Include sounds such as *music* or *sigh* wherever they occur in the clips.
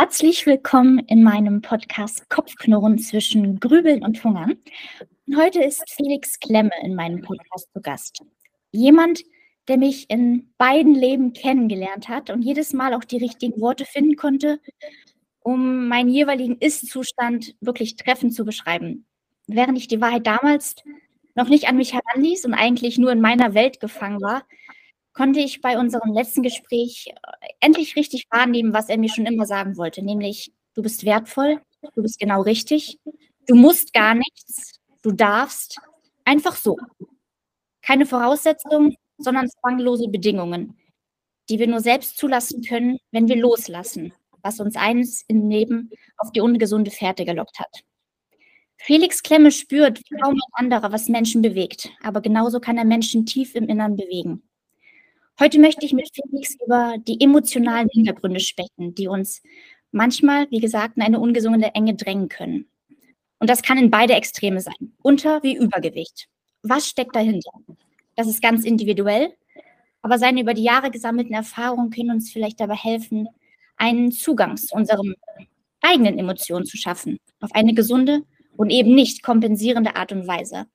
Herzlich willkommen in meinem Podcast Kopfknurren zwischen Grübeln und Hungern. Heute ist Felix Klemme in meinem Podcast zu Gast. Jemand, der mich in beiden Leben kennengelernt hat und jedes Mal auch die richtigen Worte finden konnte, um meinen jeweiligen Ist-Zustand wirklich treffend zu beschreiben. Während ich die Wahrheit damals noch nicht an mich heranließ und eigentlich nur in meiner Welt gefangen war, konnte ich bei unserem letzten Gespräch äh, endlich richtig wahrnehmen, was er mir schon immer sagen wollte, nämlich du bist wertvoll, du bist genau richtig, du musst gar nichts, du darfst, einfach so. Keine Voraussetzungen, sondern zwanglose Bedingungen, die wir nur selbst zulassen können, wenn wir loslassen, was uns eins im Leben auf die ungesunde Fährte gelockt hat. Felix Klemme spürt wie kaum ein anderer, was Menschen bewegt, aber genauso kann er Menschen tief im Innern bewegen. Heute möchte ich mit Felix über die emotionalen Hintergründe sprechen, die uns manchmal, wie gesagt, in eine ungesunde Enge drängen können. Und das kann in beide Extreme sein, Unter- wie Übergewicht. Was steckt dahinter? Das ist ganz individuell, aber seine über die Jahre gesammelten Erfahrungen können uns vielleicht dabei helfen, einen Zugang zu unseren eigenen Emotionen zu schaffen, auf eine gesunde und eben nicht kompensierende Art und Weise.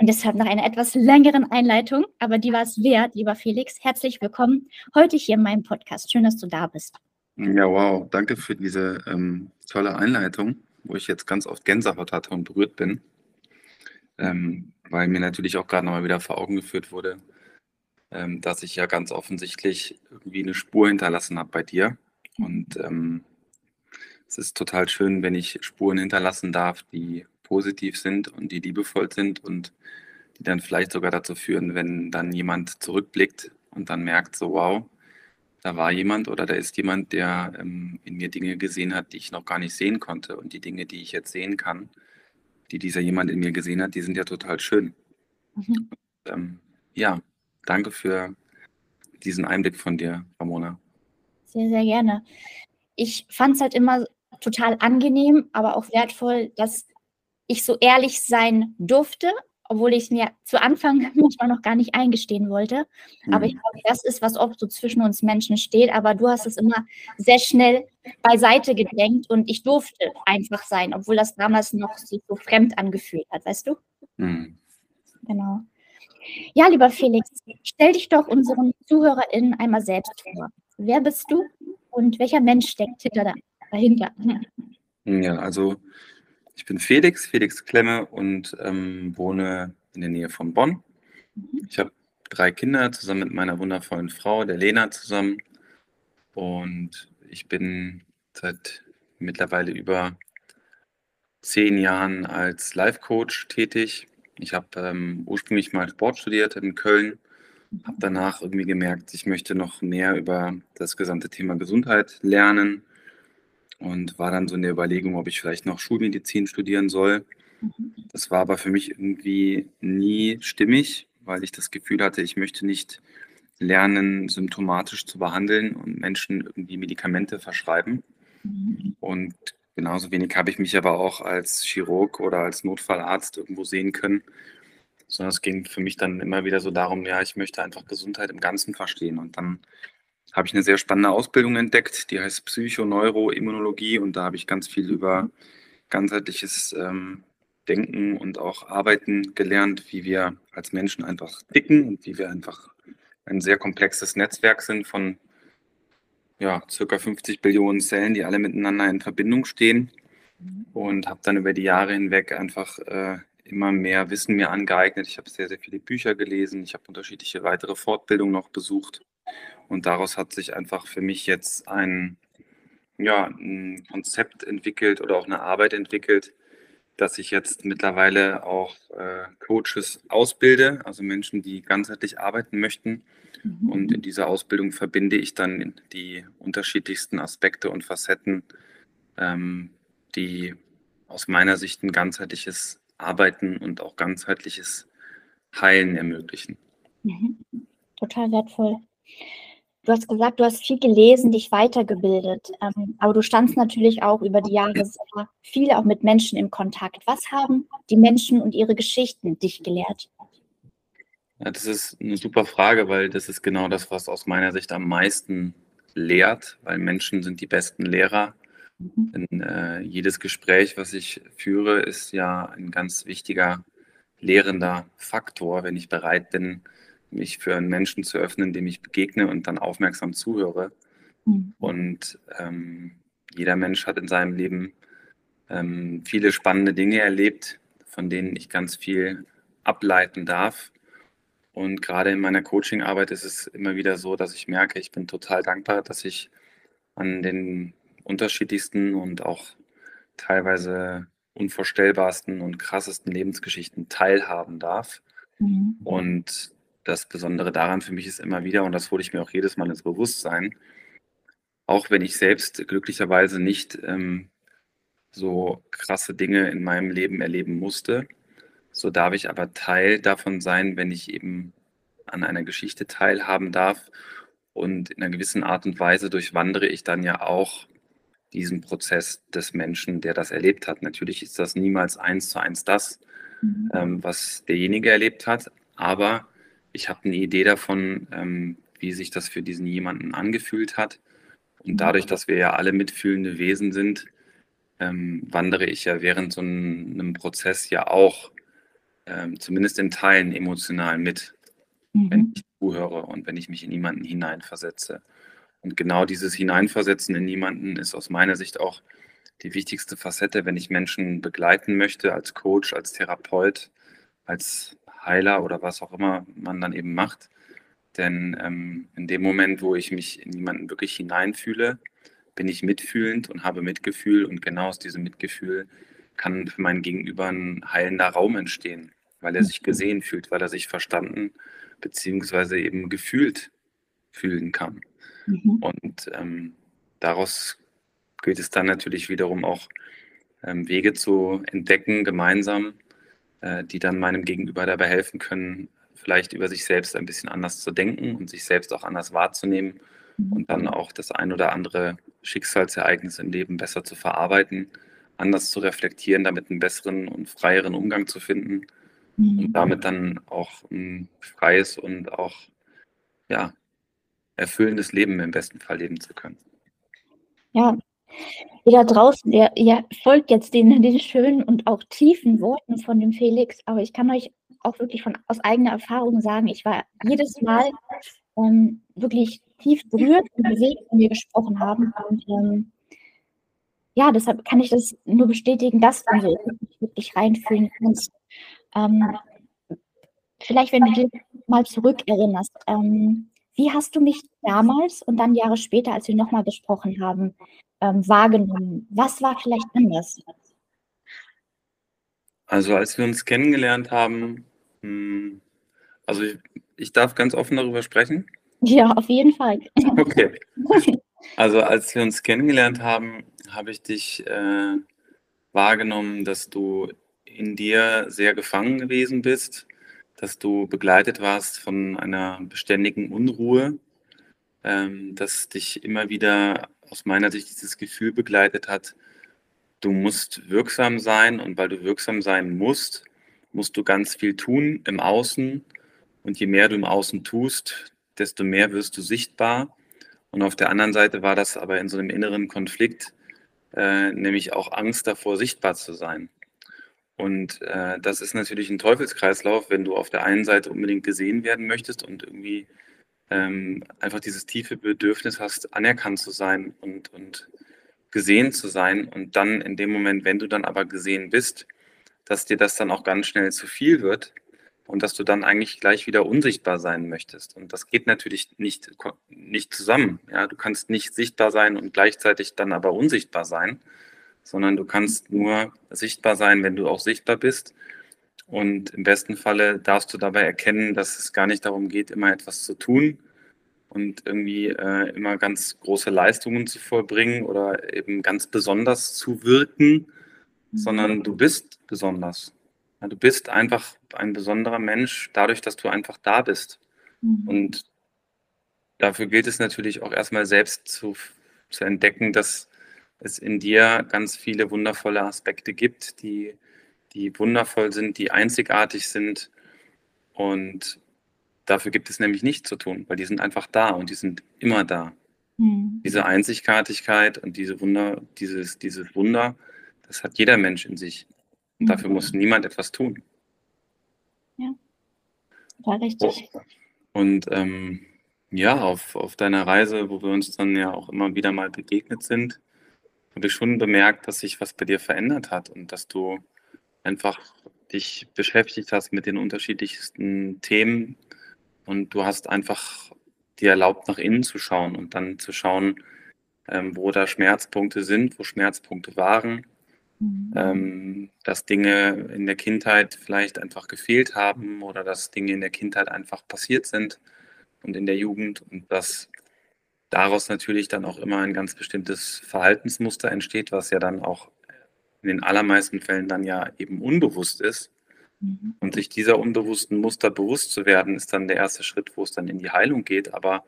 Und deshalb nach einer etwas längeren Einleitung, aber die war es wert, lieber Felix. Herzlich willkommen heute hier in meinem Podcast. Schön, dass du da bist. Ja, wow. Danke für diese ähm, tolle Einleitung, wo ich jetzt ganz oft Gänsehaut hatte und berührt bin. Ähm, weil mir natürlich auch gerade nochmal wieder vor Augen geführt wurde, ähm, dass ich ja ganz offensichtlich irgendwie eine Spur hinterlassen habe bei dir. Und ähm, es ist total schön, wenn ich Spuren hinterlassen darf, die positiv sind und die liebevoll sind und die dann vielleicht sogar dazu führen, wenn dann jemand zurückblickt und dann merkt, so wow, da war jemand oder da ist jemand, der ähm, in mir Dinge gesehen hat, die ich noch gar nicht sehen konnte. Und die Dinge, die ich jetzt sehen kann, die dieser jemand in mir gesehen hat, die sind ja total schön. Mhm. Und, ähm, ja, danke für diesen Einblick von dir, Ramona. Sehr, sehr gerne. Ich fand es halt immer total angenehm, aber auch wertvoll, dass ich so ehrlich sein durfte, obwohl ich es mir zu Anfang *laughs* manchmal noch gar nicht eingestehen wollte. Aber ich mhm. glaube, das ist, was oft so zwischen uns Menschen steht. Aber du hast es immer sehr schnell beiseite gedrängt und ich durfte einfach sein, obwohl das damals noch sich so fremd angefühlt hat, weißt du? Mhm. Genau. Ja, lieber Felix, stell dich doch unseren ZuhörerInnen einmal selbst vor. Wer bist du und welcher Mensch steckt hinter dahinter? Ja, also ich bin Felix, Felix Klemme und ähm, wohne in der Nähe von Bonn. Mhm. Ich habe drei Kinder zusammen mit meiner wundervollen Frau, der Lena, zusammen. Und ich bin seit mittlerweile über zehn Jahren als Life-Coach tätig. Ich habe ähm, ursprünglich mal Sport studiert in Köln, habe danach irgendwie gemerkt, ich möchte noch mehr über das gesamte Thema Gesundheit lernen und war dann so in der Überlegung, ob ich vielleicht noch Schulmedizin studieren soll. Mhm. Das war aber für mich irgendwie nie stimmig, weil ich das Gefühl hatte, ich möchte nicht lernen, symptomatisch zu behandeln und Menschen irgendwie Medikamente verschreiben. Mhm. Und genauso wenig habe ich mich aber auch als Chirurg oder als Notfallarzt irgendwo sehen können, sondern es ging für mich dann immer wieder so darum, ja, ich möchte einfach Gesundheit im Ganzen verstehen. Und dann habe ich eine sehr spannende Ausbildung entdeckt, die heißt Psychoneuroimmunologie und da habe ich ganz viel über ganzheitliches ähm, Denken und auch Arbeiten gelernt, wie wir als Menschen einfach ticken und wie wir einfach ein sehr komplexes Netzwerk sind von ja, circa 50 Billionen Zellen, die alle miteinander in Verbindung stehen. Und habe dann über die Jahre hinweg einfach äh, immer mehr Wissen mir angeeignet. Ich habe sehr, sehr viele Bücher gelesen, ich habe unterschiedliche weitere Fortbildungen noch besucht und daraus hat sich einfach für mich jetzt ein, ja, ein Konzept entwickelt oder auch eine Arbeit entwickelt, dass ich jetzt mittlerweile auch äh, Coaches ausbilde, also Menschen, die ganzheitlich arbeiten möchten. Mhm. Und in dieser Ausbildung verbinde ich dann die unterschiedlichsten Aspekte und Facetten, ähm, die aus meiner Sicht ein ganzheitliches Arbeiten und auch ganzheitliches Heilen ermöglichen. Mhm. Total wertvoll. Du hast gesagt, du hast viel gelesen, dich weitergebildet, ähm, aber du standst natürlich auch über die Jahre sehr viel auch mit Menschen in Kontakt. Was haben die Menschen und ihre Geschichten dich gelehrt? Ja, das ist eine super Frage, weil das ist genau das, was aus meiner Sicht am meisten lehrt, weil Menschen sind die besten Lehrer Mhm. Denn äh, jedes Gespräch, was ich führe, ist ja ein ganz wichtiger lehrender Faktor, wenn ich bereit bin, mich für einen Menschen zu öffnen, dem ich begegne und dann aufmerksam zuhöre. Mhm. Und ähm, jeder Mensch hat in seinem Leben ähm, viele spannende Dinge erlebt, von denen ich ganz viel ableiten darf. Und gerade in meiner Coachingarbeit ist es immer wieder so, dass ich merke, ich bin total dankbar, dass ich an den unterschiedlichsten und auch teilweise unvorstellbarsten und krassesten Lebensgeschichten teilhaben darf. Mhm. Und das Besondere daran für mich ist immer wieder, und das hole ich mir auch jedes Mal ins Bewusstsein, auch wenn ich selbst glücklicherweise nicht ähm, so krasse Dinge in meinem Leben erleben musste, so darf ich aber Teil davon sein, wenn ich eben an einer Geschichte teilhaben darf. Und in einer gewissen Art und Weise durchwandere ich dann ja auch diesen Prozess des Menschen, der das erlebt hat. Natürlich ist das niemals eins zu eins das, mhm. ähm, was derjenige erlebt hat, aber ich habe eine Idee davon, ähm, wie sich das für diesen jemanden angefühlt hat. Und mhm. dadurch, dass wir ja alle mitfühlende Wesen sind, ähm, wandere ich ja während so einem Prozess ja auch ähm, zumindest in Teilen emotional mit, mhm. wenn ich zuhöre und wenn ich mich in jemanden hineinversetze. Und genau dieses Hineinversetzen in jemanden ist aus meiner Sicht auch die wichtigste Facette, wenn ich Menschen begleiten möchte, als Coach, als Therapeut, als Heiler oder was auch immer man dann eben macht. Denn ähm, in dem Moment, wo ich mich in jemanden wirklich hineinfühle, bin ich mitfühlend und habe Mitgefühl und genau aus diesem Mitgefühl kann für mein Gegenüber ein heilender Raum entstehen, weil er sich gesehen fühlt, weil er sich verstanden beziehungsweise eben gefühlt fühlen kann. Mhm. Und ähm, daraus gilt es dann natürlich wiederum auch ähm, Wege zu entdecken, gemeinsam, äh, die dann meinem Gegenüber dabei helfen können, vielleicht über sich selbst ein bisschen anders zu denken und sich selbst auch anders wahrzunehmen mhm. und dann auch das ein oder andere Schicksalsereignis im Leben besser zu verarbeiten, anders zu reflektieren, damit einen besseren und freieren Umgang zu finden mhm. und damit dann auch ein freies und auch ja, erfüllendes Leben im besten Fall leben zu können. Ja, ihr da draußen, ihr, ihr folgt jetzt den, den schönen und auch tiefen Worten von dem Felix, aber ich kann euch auch wirklich von, aus eigener Erfahrung sagen, ich war jedes Mal ähm, wirklich tief berührt und bewegt, wenn wir gesprochen haben. Und ähm, ja, deshalb kann ich das nur bestätigen, dass du so wirklich reinfühlen kannst. Ähm, vielleicht, wenn du dich mal zurückerinnerst, ähm, wie hast du mich damals und dann Jahre später, als wir nochmal gesprochen haben, ähm, wahrgenommen? Was war vielleicht anders? Also als wir uns kennengelernt haben, hm, also ich, ich darf ganz offen darüber sprechen. Ja, auf jeden Fall. Okay. *laughs* Also als wir uns kennengelernt haben, habe ich dich äh, wahrgenommen, dass du in dir sehr gefangen gewesen bist, dass du begleitet warst von einer beständigen Unruhe, ähm, dass dich immer wieder aus meiner Sicht dieses Gefühl begleitet hat, du musst wirksam sein und weil du wirksam sein musst, musst du ganz viel tun im Außen und je mehr du im Außen tust, desto mehr wirst du sichtbar. Und auf der anderen Seite war das aber in so einem inneren Konflikt, äh, nämlich auch Angst davor, sichtbar zu sein. Und äh, das ist natürlich ein Teufelskreislauf, wenn du auf der einen Seite unbedingt gesehen werden möchtest und irgendwie ähm, einfach dieses tiefe Bedürfnis hast, anerkannt zu sein und, und gesehen zu sein. Und dann in dem Moment, wenn du dann aber gesehen bist, dass dir das dann auch ganz schnell zu viel wird und dass du dann eigentlich gleich wieder unsichtbar sein möchtest. Und das geht natürlich nicht, nicht zusammen. Ja, du kannst nicht sichtbar sein und gleichzeitig dann aber unsichtbar sein sondern du kannst nur sichtbar sein, wenn du auch sichtbar bist. Und im besten Falle darfst du dabei erkennen, dass es gar nicht darum geht, immer etwas zu tun und irgendwie äh, immer ganz große Leistungen zu vollbringen oder eben ganz besonders zu wirken, sondern du bist besonders. Ja, du bist einfach ein besonderer Mensch dadurch, dass du einfach da bist. Mhm. Und dafür gilt es natürlich auch erstmal selbst zu, zu entdecken, dass es in dir ganz viele wundervolle Aspekte gibt, die, die wundervoll sind, die einzigartig sind. Und dafür gibt es nämlich nichts zu tun, weil die sind einfach da und die sind immer da. Mhm. Diese Einzigartigkeit und diese Wunder, dieses, dieses Wunder, das hat jeder Mensch in sich. Und mhm. dafür muss niemand etwas tun. Ja, war richtig. Und ähm, ja, auf, auf deiner Reise, wo wir uns dann ja auch immer wieder mal begegnet sind, habe ich schon bemerkt, dass sich was bei dir verändert hat und dass du einfach dich beschäftigt hast mit den unterschiedlichsten Themen und du hast einfach dir erlaubt, nach innen zu schauen und dann zu schauen, ähm, wo da Schmerzpunkte sind, wo Schmerzpunkte waren, mhm. ähm, dass Dinge in der Kindheit vielleicht einfach gefehlt haben oder dass Dinge in der Kindheit einfach passiert sind und in der Jugend und dass daraus natürlich dann auch immer ein ganz bestimmtes Verhaltensmuster entsteht, was ja dann auch in den allermeisten Fällen dann ja eben unbewusst ist. Mhm. Und sich dieser unbewussten Muster bewusst zu werden, ist dann der erste Schritt, wo es dann in die Heilung geht. Aber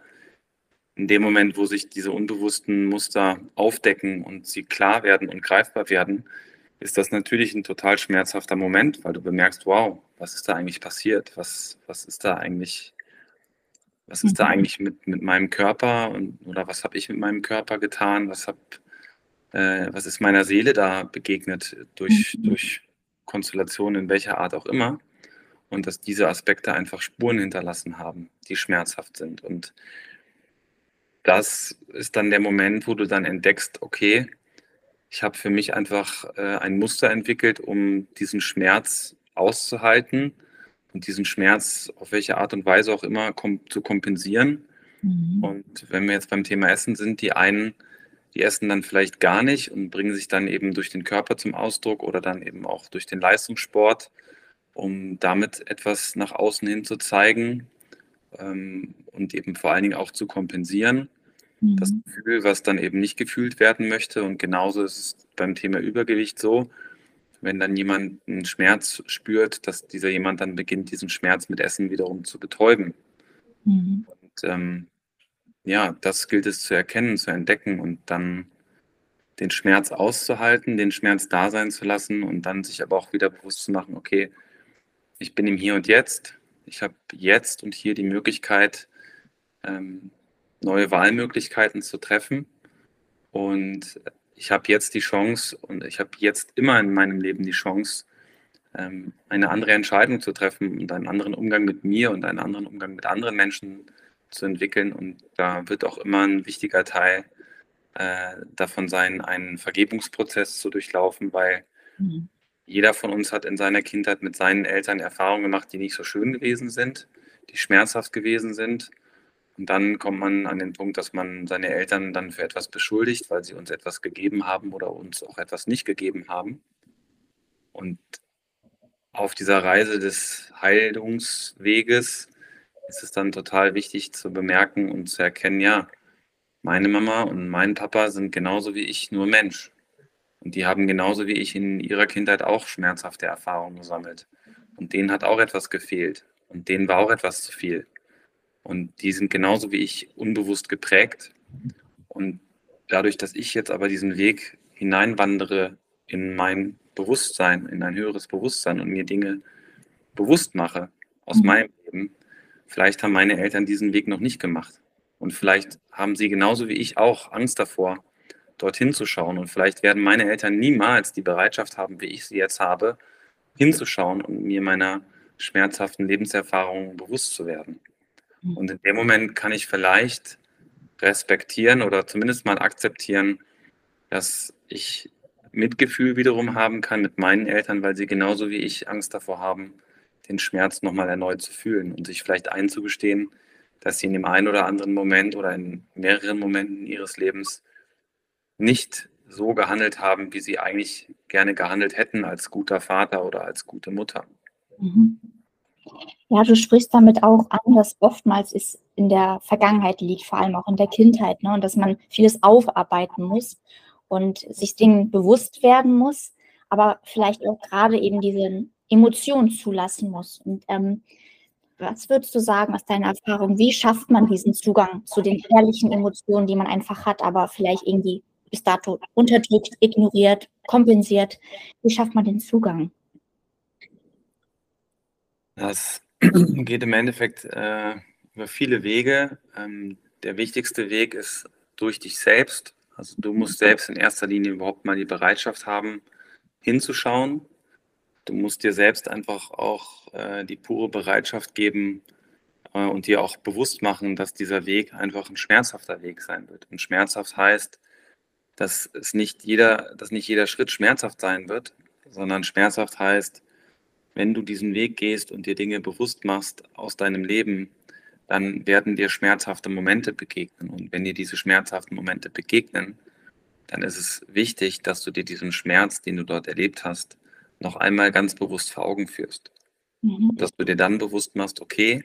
in dem Moment, wo sich diese unbewussten Muster aufdecken und sie klar werden und greifbar werden, ist das natürlich ein total schmerzhafter Moment, weil du bemerkst, wow, was ist da eigentlich passiert? Was, was ist da eigentlich was ist da mhm. eigentlich mit, mit meinem Körper und, oder was habe ich mit meinem Körper getan? Was, hab, äh, was ist meiner Seele da begegnet durch, mhm. durch Konstellationen in welcher Art auch immer? Und dass diese Aspekte einfach Spuren hinterlassen haben, die schmerzhaft sind. Und das ist dann der Moment, wo du dann entdeckst, okay, ich habe für mich einfach äh, ein Muster entwickelt, um diesen Schmerz auszuhalten und diesen Schmerz auf welche Art und Weise auch immer kom zu kompensieren. Mhm. Und wenn wir jetzt beim Thema Essen sind, die einen, die essen dann vielleicht gar nicht und bringen sich dann eben durch den Körper zum Ausdruck oder dann eben auch durch den Leistungssport, um damit etwas nach außen hin zu zeigen ähm, und eben vor allen Dingen auch zu kompensieren. Mhm. Das Gefühl, was dann eben nicht gefühlt werden möchte. Und genauso ist es beim Thema Übergewicht so wenn dann jemand einen Schmerz spürt, dass dieser jemand dann beginnt, diesen Schmerz mit Essen wiederum zu betäuben. Mhm. Und ähm, ja, das gilt es zu erkennen, zu entdecken und dann den Schmerz auszuhalten, den Schmerz da sein zu lassen und dann sich aber auch wieder bewusst zu machen, okay, ich bin im Hier und Jetzt, ich habe jetzt und hier die Möglichkeit, ähm, neue Wahlmöglichkeiten zu treffen und ich habe jetzt die Chance und ich habe jetzt immer in meinem Leben die Chance, ähm, eine andere Entscheidung zu treffen und einen anderen Umgang mit mir und einen anderen Umgang mit anderen Menschen zu entwickeln. Und da wird auch immer ein wichtiger Teil äh, davon sein, einen Vergebungsprozess zu durchlaufen, weil mhm. jeder von uns hat in seiner Kindheit mit seinen Eltern Erfahrungen gemacht, die nicht so schön gewesen sind, die schmerzhaft gewesen sind. Und dann kommt man an den Punkt, dass man seine Eltern dann für etwas beschuldigt, weil sie uns etwas gegeben haben oder uns auch etwas nicht gegeben haben. Und auf dieser Reise des Heilungsweges ist es dann total wichtig zu bemerken und zu erkennen, ja, meine Mama und mein Papa sind genauso wie ich nur Mensch. Und die haben genauso wie ich in ihrer Kindheit auch schmerzhafte Erfahrungen gesammelt. Und denen hat auch etwas gefehlt. Und denen war auch etwas zu viel. Und die sind genauso wie ich unbewusst geprägt. Und dadurch, dass ich jetzt aber diesen Weg hineinwandere in mein Bewusstsein, in ein höheres Bewusstsein und mir Dinge bewusst mache aus mhm. meinem Leben, vielleicht haben meine Eltern diesen Weg noch nicht gemacht. Und vielleicht haben sie genauso wie ich auch Angst davor, dorthin zu schauen. Und vielleicht werden meine Eltern niemals die Bereitschaft haben, wie ich sie jetzt habe, hinzuschauen und mir meiner schmerzhaften Lebenserfahrungen bewusst zu werden. Mhm. Und in dem Moment kann ich vielleicht respektieren oder zumindest mal akzeptieren, dass ich Mitgefühl wiederum haben kann mit meinen Eltern, weil sie genauso wie ich Angst davor haben, den Schmerz nochmal erneut zu fühlen und sich vielleicht einzugestehen, dass sie in dem einen oder anderen Moment oder in mehreren Momenten ihres Lebens nicht so gehandelt haben, wie sie eigentlich gerne gehandelt hätten als guter Vater oder als gute Mutter. Mhm. Ja, du sprichst damit auch an, dass oftmals es in der Vergangenheit liegt, vor allem auch in der Kindheit, ne? und dass man vieles aufarbeiten muss und sich Dingen bewusst werden muss, aber vielleicht auch gerade eben diese Emotionen zulassen muss. Und ähm, was würdest du sagen aus deiner Erfahrung, wie schafft man diesen Zugang zu den ehrlichen Emotionen, die man einfach hat, aber vielleicht irgendwie bis dato unterdrückt, ignoriert, kompensiert? Wie schafft man den Zugang? Das *clears throat* geht im Endeffekt äh, über viele Wege. Ähm, der wichtigste Weg ist durch dich selbst. Also du musst selbst in erster Linie überhaupt mal die Bereitschaft haben, hinzuschauen. Du musst dir selbst einfach auch äh, die pure Bereitschaft geben äh, und dir auch bewusst machen, dass dieser Weg einfach ein schmerzhafter Weg sein wird. Und schmerzhaft heißt, dass es nicht jeder, dass nicht jeder Schritt schmerzhaft sein wird, sondern schmerzhaft heißt, wenn du diesen Weg gehst und dir Dinge bewusst machst aus deinem Leben, dann werden dir schmerzhafte Momente begegnen. Und wenn dir diese schmerzhaften Momente begegnen, dann ist es wichtig, dass du dir diesen Schmerz, den du dort erlebt hast, noch einmal ganz bewusst vor Augen führst. Mhm. Dass du dir dann bewusst machst, okay,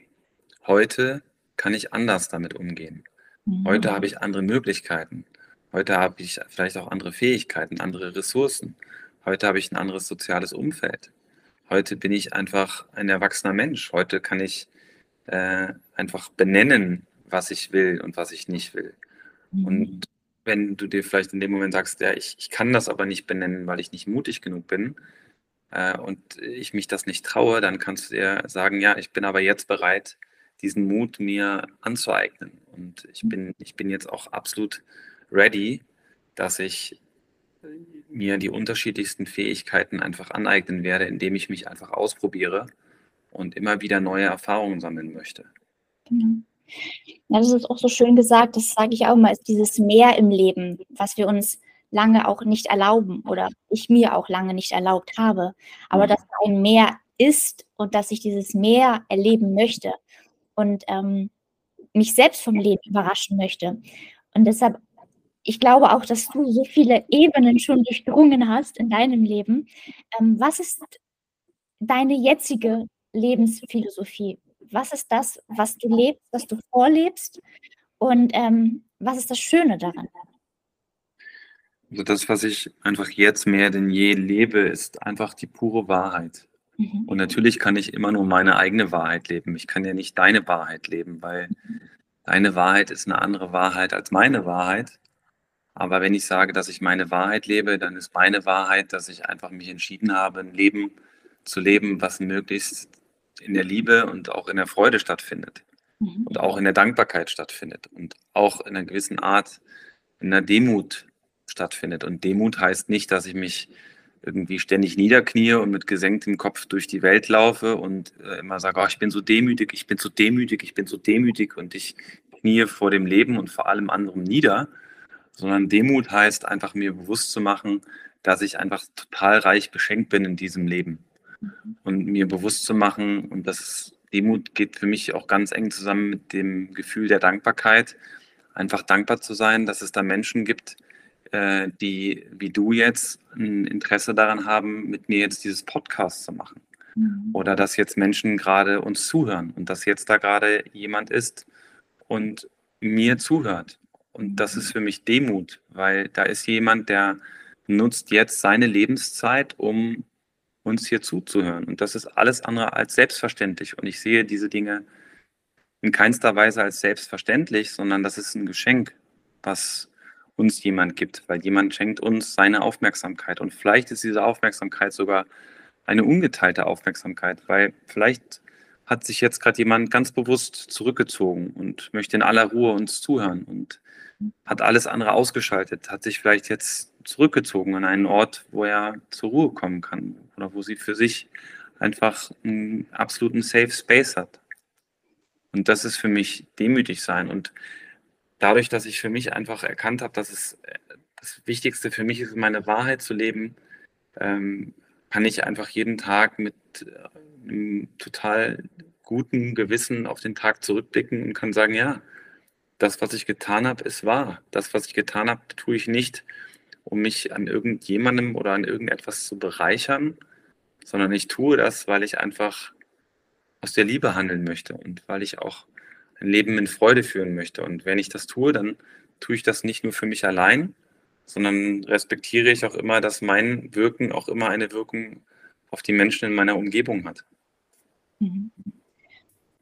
heute kann ich anders damit umgehen. Mhm. Heute habe ich andere Möglichkeiten. Heute habe ich vielleicht auch andere Fähigkeiten, andere Ressourcen. Heute habe ich ein anderes soziales Umfeld. Heute bin ich einfach ein erwachsener Mensch. Heute kann ich äh, einfach benennen, was ich will und was ich nicht will. Mhm. Und wenn du dir vielleicht in dem Moment sagst, ja, ich, ich kann das aber nicht benennen, weil ich nicht mutig genug bin äh, und ich mich das nicht traue, dann kannst du dir sagen, ja, ich bin aber jetzt bereit, diesen Mut mir anzueignen. Und ich bin, ich bin jetzt auch absolut ready, dass ich mir die unterschiedlichsten Fähigkeiten einfach aneignen werde, indem ich mich einfach ausprobiere und immer wieder neue Erfahrungen sammeln möchte. Genau. Ja, das ist auch so schön gesagt, das sage ich auch mal, ist dieses Mehr im Leben, was wir uns lange auch nicht erlauben oder ich mir auch lange nicht erlaubt habe. Aber mhm. dass ein Mehr ist und dass ich dieses Mehr erleben möchte und ähm, mich selbst vom Leben überraschen möchte. Und deshalb ich glaube auch, dass du so viele Ebenen schon durchdrungen hast in deinem Leben. Ähm, was ist deine jetzige Lebensphilosophie? Was ist das, was du lebst, was du vorlebst? Und ähm, was ist das Schöne daran? Also das, was ich einfach jetzt mehr denn je lebe, ist einfach die pure Wahrheit. Mhm. Und natürlich kann ich immer nur meine eigene Wahrheit leben. Ich kann ja nicht deine Wahrheit leben, weil deine Wahrheit ist eine andere Wahrheit als meine Wahrheit. Aber wenn ich sage, dass ich meine Wahrheit lebe, dann ist meine Wahrheit, dass ich einfach mich entschieden habe, ein Leben zu leben, was möglichst in der Liebe und auch in der Freude stattfindet. Mhm. Und auch in der Dankbarkeit stattfindet. Und auch in einer gewissen Art in der Demut stattfindet. Und Demut heißt nicht, dass ich mich irgendwie ständig niederknie und mit gesenktem Kopf durch die Welt laufe und äh, immer sage, oh, ich bin so demütig, ich bin so demütig, ich bin so demütig und ich knie vor dem Leben und vor allem anderen nieder, sondern Demut heißt einfach mir bewusst zu machen, dass ich einfach total reich beschenkt bin in diesem Leben. Und mir bewusst zu machen, und das Demut geht für mich auch ganz eng zusammen mit dem Gefühl der Dankbarkeit, einfach dankbar zu sein, dass es da Menschen gibt, äh, die wie du jetzt ein Interesse daran haben, mit mir jetzt dieses Podcast zu machen. Mhm. Oder dass jetzt Menschen gerade uns zuhören und dass jetzt da gerade jemand ist und mir zuhört und das ist für mich Demut, weil da ist jemand, der nutzt jetzt seine Lebenszeit, um uns hier zuzuhören. Und das ist alles andere als selbstverständlich. Und ich sehe diese Dinge in keinster Weise als selbstverständlich, sondern das ist ein Geschenk, was uns jemand gibt, weil jemand schenkt uns seine Aufmerksamkeit. Und vielleicht ist diese Aufmerksamkeit sogar eine ungeteilte Aufmerksamkeit, weil vielleicht hat sich jetzt gerade jemand ganz bewusst zurückgezogen und möchte in aller Ruhe uns zuhören. Und hat alles andere ausgeschaltet, hat sich vielleicht jetzt zurückgezogen an einen Ort, wo er zur Ruhe kommen kann oder wo sie für sich einfach einen absoluten Safe Space hat. Und das ist für mich demütig sein. Und dadurch, dass ich für mich einfach erkannt habe, dass es das Wichtigste für mich ist, meine Wahrheit zu leben, ähm, kann ich einfach jeden Tag mit äh, einem total guten Gewissen auf den Tag zurückblicken und kann sagen, ja, das, was ich getan habe, ist wahr. Das, was ich getan habe, tue ich nicht, um mich an irgendjemandem oder an irgendetwas zu bereichern, sondern ich tue das, weil ich einfach aus der Liebe handeln möchte und weil ich auch ein Leben in Freude führen möchte. Und wenn ich das tue, dann tue ich das nicht nur für mich allein, sondern respektiere ich auch immer, dass mein Wirken auch immer eine Wirkung auf die Menschen in meiner Umgebung hat. Mhm.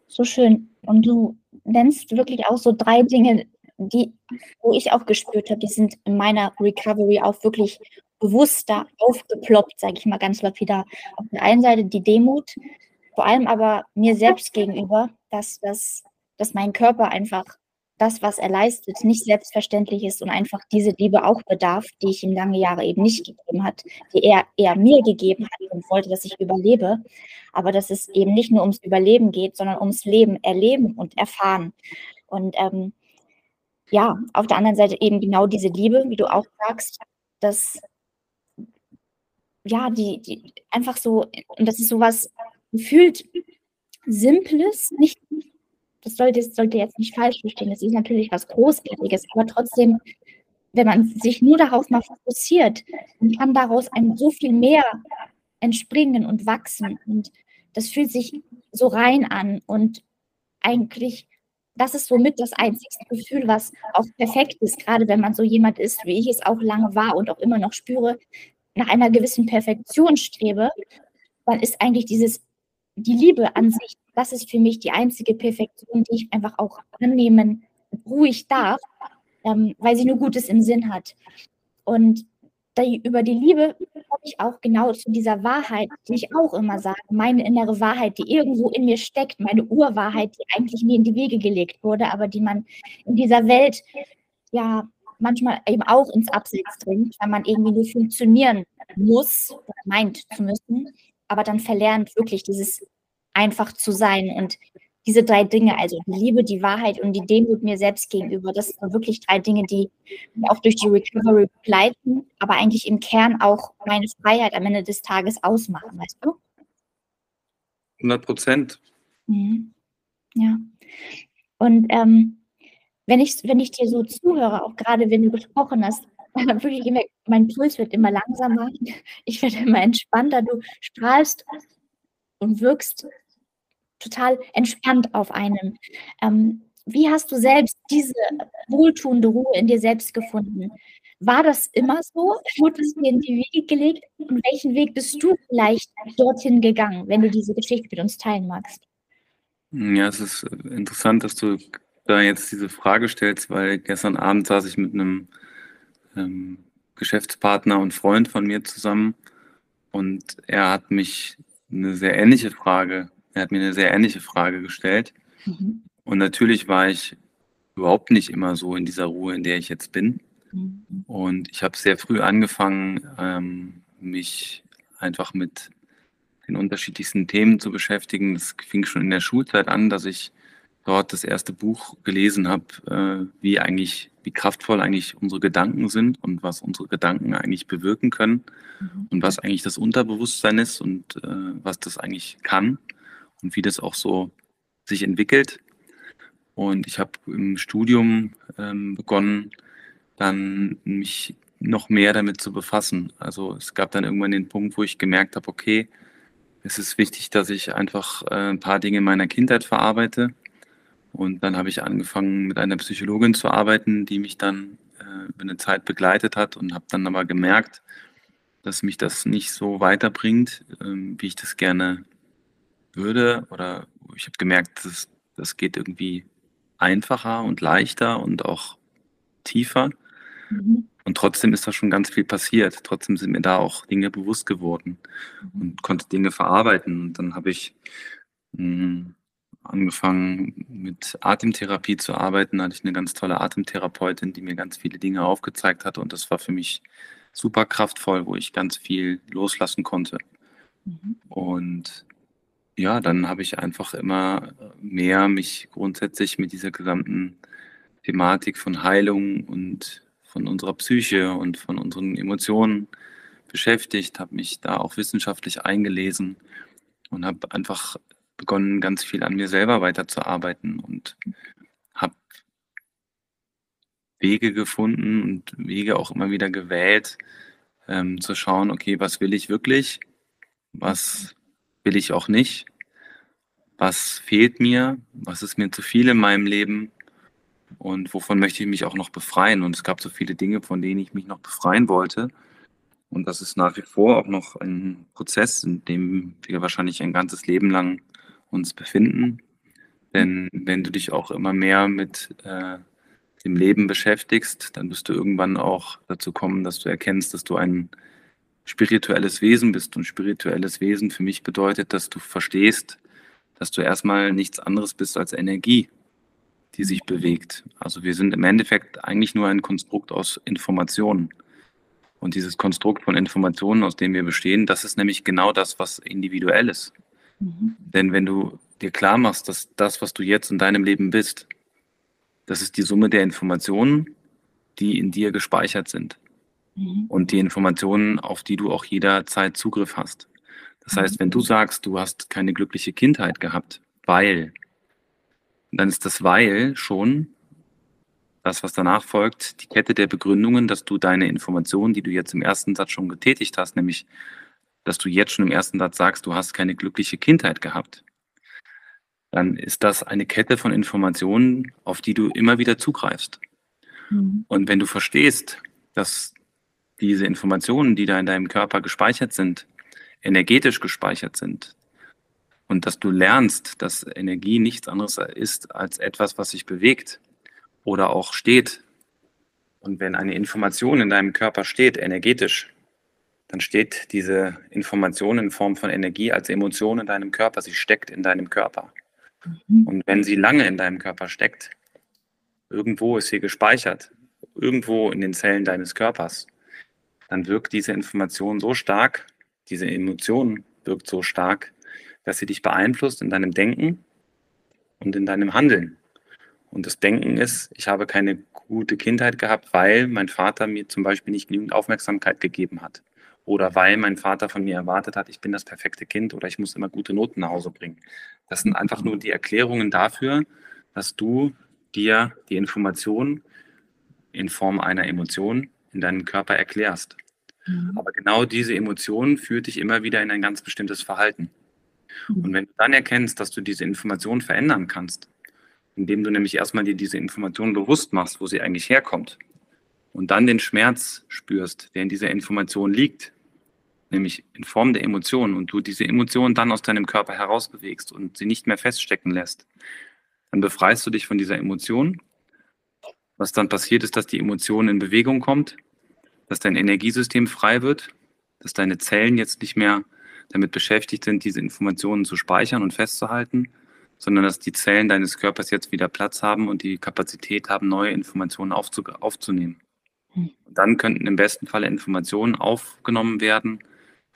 So schön. Und du nennst wirklich auch so drei Dinge, die, wo ich auch gespürt habe, die sind in meiner Recovery auch wirklich bewusster aufgeploppt, sage ich mal ganz lapidar. Auf der einen Seite die Demut, vor allem aber mir selbst gegenüber, dass, dass, dass mein Körper einfach das, was er leistet, nicht selbstverständlich ist und einfach diese Liebe auch bedarf, die ich ihm lange Jahre eben nicht gegeben hat, die er eher mir gegeben hat und wollte, dass ich überlebe. Aber dass es eben nicht nur ums Überleben geht, sondern ums Leben, erleben und erfahren. Und ähm, ja, auf der anderen Seite eben genau diese Liebe, wie du auch sagst, dass ja, die, die einfach so, und das ist sowas gefühlt Simples, nicht das sollte, das sollte jetzt nicht falsch verstehen, das ist natürlich was Großartiges, aber trotzdem, wenn man sich nur darauf mal fokussiert, dann kann daraus ein so viel mehr entspringen und wachsen. Und das fühlt sich so rein an. Und eigentlich, das ist somit das einzigste Gefühl, was auch perfekt ist, gerade wenn man so jemand ist, wie ich es auch lange war und auch immer noch spüre, nach einer gewissen Perfektion strebe, dann ist eigentlich dieses die Liebe an sich, das ist für mich die einzige Perfektion, die ich einfach auch annehmen, ruhig darf, ähm, weil sie nur Gutes im Sinn hat. Und die, über die Liebe komme ich auch genau zu dieser Wahrheit, die ich auch immer sage, meine innere Wahrheit, die irgendwo in mir steckt, meine Urwahrheit, die eigentlich nie in die Wege gelegt wurde, aber die man in dieser Welt ja manchmal eben auch ins Abseits bringt, weil man irgendwie nur funktionieren muss meint zu müssen aber dann verlernt wirklich dieses einfach zu sein und diese drei Dinge, also die Liebe, die Wahrheit und die Demut mir selbst gegenüber, das sind wirklich drei Dinge, die auch durch die Recovery begleiten, aber eigentlich im Kern auch meine Freiheit am Ende des Tages ausmachen, weißt du? 100 Prozent. Mhm. Ja. Und ähm, wenn, ich, wenn ich dir so zuhöre, auch gerade wenn du gesprochen hast, *laughs* wirklich immer, mein Puls wird immer langsamer, ich werde immer entspannter, du strahlst und wirkst total entspannt auf einem. Ähm, wie hast du selbst diese wohltuende Ruhe in dir selbst gefunden? War das immer so? Wurde es dir in die Wege gelegt? Und welchen Weg bist du vielleicht dorthin gegangen, wenn du diese Geschichte mit uns teilen magst? Ja, es ist interessant, dass du da jetzt diese Frage stellst, weil gestern Abend saß ich mit einem ähm, Geschäftspartner und Freund von mir zusammen und er hat mich eine sehr ähnliche Frage, er hat mir eine sehr ähnliche Frage gestellt. Mhm. Und natürlich war ich überhaupt nicht immer so in dieser Ruhe, in der ich jetzt bin. Mhm. Und ich habe sehr früh angefangen, ähm, mich einfach mit den unterschiedlichsten Themen zu beschäftigen. Das fing schon in der Schulzeit an, dass ich dort das erste Buch gelesen habe, äh, wie eigentlich, wie kraftvoll eigentlich unsere Gedanken sind und was unsere Gedanken eigentlich bewirken können mhm. und was eigentlich das Unterbewusstsein ist und äh, was das eigentlich kann und wie das auch so sich entwickelt. Und ich habe im Studium ähm, begonnen, dann mich noch mehr damit zu befassen. Also es gab dann irgendwann den Punkt, wo ich gemerkt habe, okay, es ist wichtig, dass ich einfach äh, ein paar Dinge meiner Kindheit verarbeite und dann habe ich angefangen, mit einer Psychologin zu arbeiten, die mich dann äh, eine Zeit begleitet hat und habe dann aber gemerkt, dass mich das nicht so weiterbringt, ähm, wie ich das gerne würde. Oder ich habe gemerkt, dass das geht irgendwie einfacher und leichter und auch tiefer. Mhm. Und trotzdem ist da schon ganz viel passiert. Trotzdem sind mir da auch Dinge bewusst geworden mhm. und konnte Dinge verarbeiten. Und dann habe ich mh, hm, angefangen mit Atemtherapie zu arbeiten. Da hatte ich eine ganz tolle Atemtherapeutin, die mir ganz viele Dinge aufgezeigt hat und das war für mich super kraftvoll, wo ich ganz viel loslassen konnte. Mhm. Und ja, dann habe ich einfach immer mehr mich grundsätzlich mit dieser gesamten Thematik von Heilung und von unserer Psyche und von unseren Emotionen beschäftigt, habe mich da auch wissenschaftlich eingelesen und habe einfach begonnen, ganz viel an mir selber weiterzuarbeiten und habe Wege gefunden und Wege auch immer wieder gewählt, ähm, zu schauen, okay, was will ich wirklich, was will ich auch nicht, was fehlt mir, was ist mir zu viel in meinem Leben und wovon möchte ich mich auch noch befreien. Und es gab so viele Dinge, von denen ich mich noch befreien wollte. Und das ist nach wie vor auch noch ein Prozess, in dem wir wahrscheinlich ein ganzes Leben lang uns befinden. Denn wenn du dich auch immer mehr mit äh, dem Leben beschäftigst, dann wirst du irgendwann auch dazu kommen, dass du erkennst, dass du ein spirituelles Wesen bist. Und spirituelles Wesen für mich bedeutet, dass du verstehst, dass du erstmal nichts anderes bist als Energie. die sich bewegt. Also wir sind im Endeffekt eigentlich nur ein Konstrukt aus Informationen. Und dieses Konstrukt von Informationen, aus dem wir bestehen, das ist nämlich genau das, was individuell ist. Mhm. Denn wenn du dir klar machst, dass das, was du jetzt in deinem Leben bist, das ist die Summe der Informationen, die in dir gespeichert sind. Mhm. Und die Informationen, auf die du auch jederzeit Zugriff hast. Das heißt, wenn du sagst, du hast keine glückliche Kindheit gehabt, weil, dann ist das weil schon das, was danach folgt, die Kette der Begründungen, dass du deine Informationen, die du jetzt im ersten Satz schon getätigt hast, nämlich, dass du jetzt schon im ersten Satz sagst, du hast keine glückliche Kindheit gehabt, dann ist das eine Kette von Informationen, auf die du immer wieder zugreifst. Mhm. Und wenn du verstehst, dass diese Informationen, die da in deinem Körper gespeichert sind, energetisch gespeichert sind und dass du lernst, dass Energie nichts anderes ist als etwas, was sich bewegt oder auch steht. Und wenn eine Information in deinem Körper steht, energetisch, dann steht diese Information in Form von Energie als Emotion in deinem Körper. Sie steckt in deinem Körper. Mhm. Und wenn sie lange in deinem Körper steckt, irgendwo ist sie gespeichert, irgendwo in den Zellen deines Körpers, dann wirkt diese Information so stark, diese Emotion wirkt so stark, dass sie dich beeinflusst in deinem Denken und in deinem Handeln. Und das Denken ist, ich habe keine gute Kindheit gehabt, weil mein Vater mir zum Beispiel nicht genügend Aufmerksamkeit gegeben hat. Oder weil mein Vater von mir erwartet hat, ich bin das perfekte Kind oder ich muss immer gute Noten nach Hause bringen. Das sind einfach nur die Erklärungen dafür, dass du dir die Information in Form einer Emotion in deinen Körper erklärst. Mhm. Aber genau diese Emotion führt dich immer wieder in ein ganz bestimmtes Verhalten. Mhm. Und wenn du dann erkennst, dass du diese Information verändern kannst, indem du nämlich erstmal dir diese Information bewusst machst, wo sie eigentlich herkommt, und dann den Schmerz spürst, der in dieser Information liegt, nämlich in Form der Emotion, und du diese Emotion dann aus deinem Körper herausbewegst und sie nicht mehr feststecken lässt, dann befreist du dich von dieser Emotion. Was dann passiert ist, dass die Emotion in Bewegung kommt dass dein Energiesystem frei wird, dass deine Zellen jetzt nicht mehr damit beschäftigt sind, diese Informationen zu speichern und festzuhalten, sondern dass die Zellen deines Körpers jetzt wieder Platz haben und die Kapazität haben, neue Informationen aufzu aufzunehmen. Hm. Und dann könnten im besten Falle Informationen aufgenommen werden,